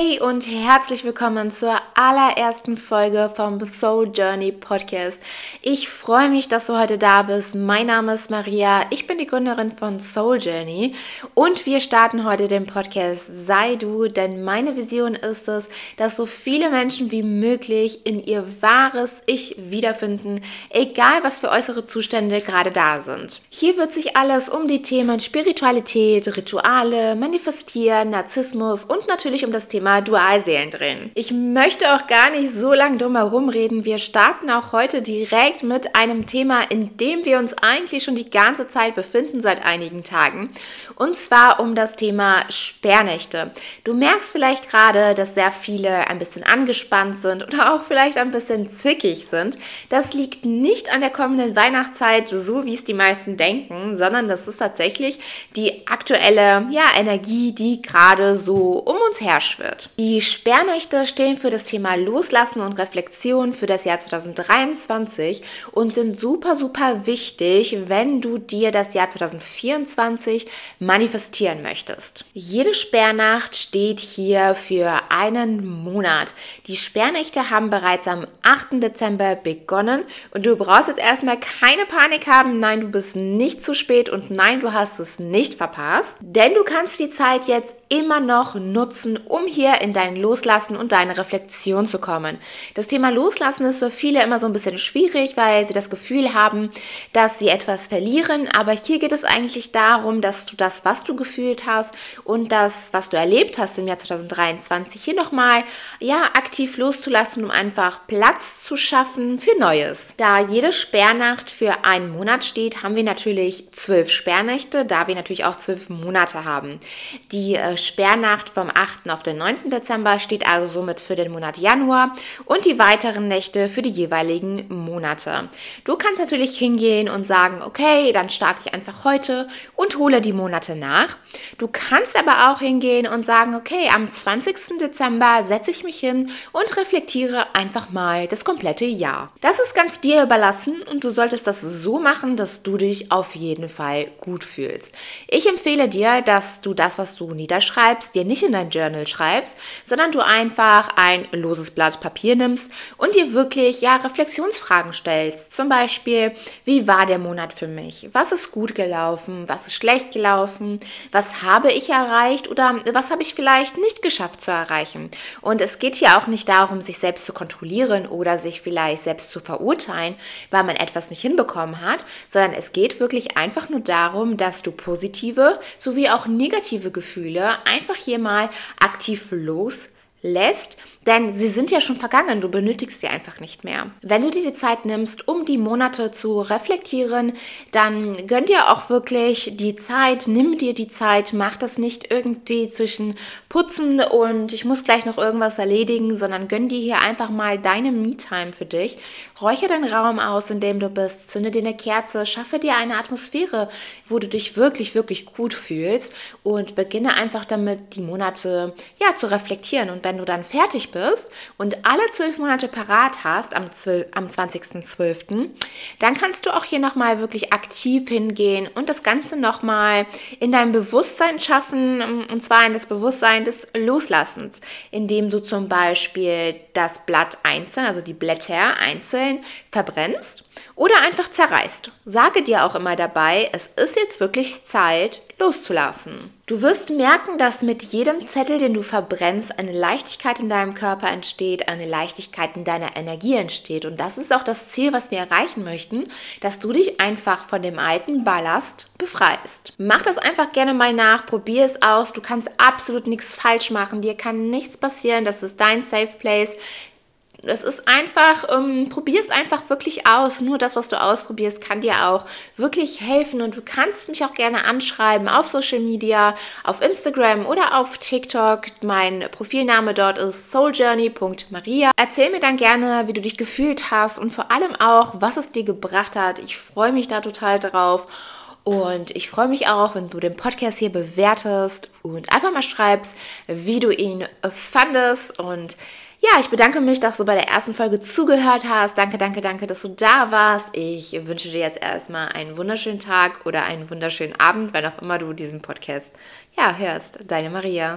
Hey und herzlich willkommen zur allerersten Folge vom Soul Journey Podcast. Ich freue mich, dass du heute da bist. Mein Name ist Maria, ich bin die Gründerin von Soul Journey und wir starten heute den Podcast Sei du, denn meine Vision ist es, dass so viele Menschen wie möglich in ihr wahres Ich wiederfinden, egal was für äußere Zustände gerade da sind. Hier wird sich alles um die Themen Spiritualität, Rituale, Manifestieren, Narzissmus und natürlich um das Thema Thema Dualseelen drehen. Ich möchte auch gar nicht so lange drum herum reden. Wir starten auch heute direkt mit einem Thema, in dem wir uns eigentlich schon die ganze Zeit befinden seit einigen Tagen. Und zwar um das Thema Sperrnächte. Du merkst vielleicht gerade, dass sehr viele ein bisschen angespannt sind oder auch vielleicht ein bisschen zickig sind. Das liegt nicht an der kommenden Weihnachtszeit, so wie es die meisten denken, sondern das ist tatsächlich die aktuelle ja, Energie, die gerade so um uns her schwirrt wird. Die Sperrnächte stehen für das Thema Loslassen und Reflexion für das Jahr 2023 und sind super, super wichtig, wenn du dir das Jahr 2024 manifestieren möchtest. Jede Sperrnacht steht hier für einen Monat. Die Sperrnächte haben bereits am 8. Dezember begonnen und du brauchst jetzt erstmal keine Panik haben. Nein, du bist nicht zu spät und nein, du hast es nicht verpasst, denn du kannst die Zeit jetzt immer noch nutzen, um hier in dein Loslassen und deine Reflexion zu kommen. Das Thema Loslassen ist für viele immer so ein bisschen schwierig, weil sie das Gefühl haben, dass sie etwas verlieren. Aber hier geht es eigentlich darum, dass du das, was du gefühlt hast und das, was du erlebt hast im Jahr 2023, hier nochmal ja, aktiv loszulassen, um einfach Platz zu schaffen für Neues. Da jede Sperrnacht für einen Monat steht, haben wir natürlich zwölf Sperrnächte, da wir natürlich auch zwölf Monate haben. Die äh, Sperrnacht vom 8. auf den 9. Dezember steht also somit für den Monat Januar und die weiteren Nächte für die jeweiligen Monate. Du kannst natürlich hingehen und sagen, okay, dann starte ich einfach heute und hole die Monate nach. Du kannst aber auch hingehen und sagen, okay, am 20. Dezember setze ich mich hin und reflektiere einfach mal das komplette Jahr. Das ist ganz dir überlassen und du solltest das so machen, dass du dich auf jeden Fall gut fühlst. Ich empfehle dir, dass du das, was du niederschreibst, schreibst, dir nicht in dein Journal schreibst, sondern du einfach ein loses Blatt Papier nimmst und dir wirklich ja Reflexionsfragen stellst. Zum Beispiel, wie war der Monat für mich? Was ist gut gelaufen? Was ist schlecht gelaufen? Was habe ich erreicht oder was habe ich vielleicht nicht geschafft zu erreichen? Und es geht hier auch nicht darum, sich selbst zu kontrollieren oder sich vielleicht selbst zu verurteilen, weil man etwas nicht hinbekommen hat, sondern es geht wirklich einfach nur darum, dass du positive sowie auch negative Gefühle einfach hier mal aktiv los lässt, denn sie sind ja schon vergangen, du benötigst sie einfach nicht mehr. Wenn du dir die Zeit nimmst, um die Monate zu reflektieren, dann gönn dir auch wirklich die Zeit, nimm dir die Zeit, mach das nicht irgendwie zwischen Putzen und ich muss gleich noch irgendwas erledigen, sondern gönn dir hier einfach mal deine Me-Time für dich. Räuche den Raum aus, in dem du bist, zünde dir eine Kerze, schaffe dir eine Atmosphäre, wo du dich wirklich, wirklich gut fühlst und beginne einfach damit, die Monate ja zu reflektieren und wenn du dann fertig bist und alle zwölf Monate parat hast am, am 20.12., dann kannst du auch hier nochmal wirklich aktiv hingehen und das Ganze nochmal in dein Bewusstsein schaffen, und zwar in das Bewusstsein des Loslassens, indem du zum Beispiel das Blatt einzeln, also die Blätter einzeln verbrennst oder einfach zerreißt. Sage dir auch immer dabei, es ist jetzt wirklich Zeit, loszulassen. Du wirst merken, dass mit jedem Zettel, den du verbrennst, eine Leichtigkeit in deinem Körper entsteht, eine Leichtigkeit in deiner Energie entsteht. Und das ist auch das Ziel, was wir erreichen möchten, dass du dich einfach von dem alten Ballast befreist. Mach das einfach gerne mal nach, probier es aus. Du kannst absolut nichts falsch machen, dir kann nichts passieren. Das ist dein Safe Place. Es ist einfach, ähm, probier es einfach wirklich aus. Nur das, was du ausprobierst, kann dir auch wirklich helfen. Und du kannst mich auch gerne anschreiben auf Social Media, auf Instagram oder auf TikTok. Mein Profilname dort ist souljourney.maria. Erzähl mir dann gerne, wie du dich gefühlt hast und vor allem auch, was es dir gebracht hat. Ich freue mich da total drauf. Und ich freue mich auch, wenn du den Podcast hier bewertest und einfach mal schreibst, wie du ihn fandest und ja, ich bedanke mich, dass du bei der ersten Folge zugehört hast. Danke, danke, danke, dass du da warst. Ich wünsche dir jetzt erstmal einen wunderschönen Tag oder einen wunderschönen Abend, wann auch immer du diesen Podcast ja hörst. Deine Maria.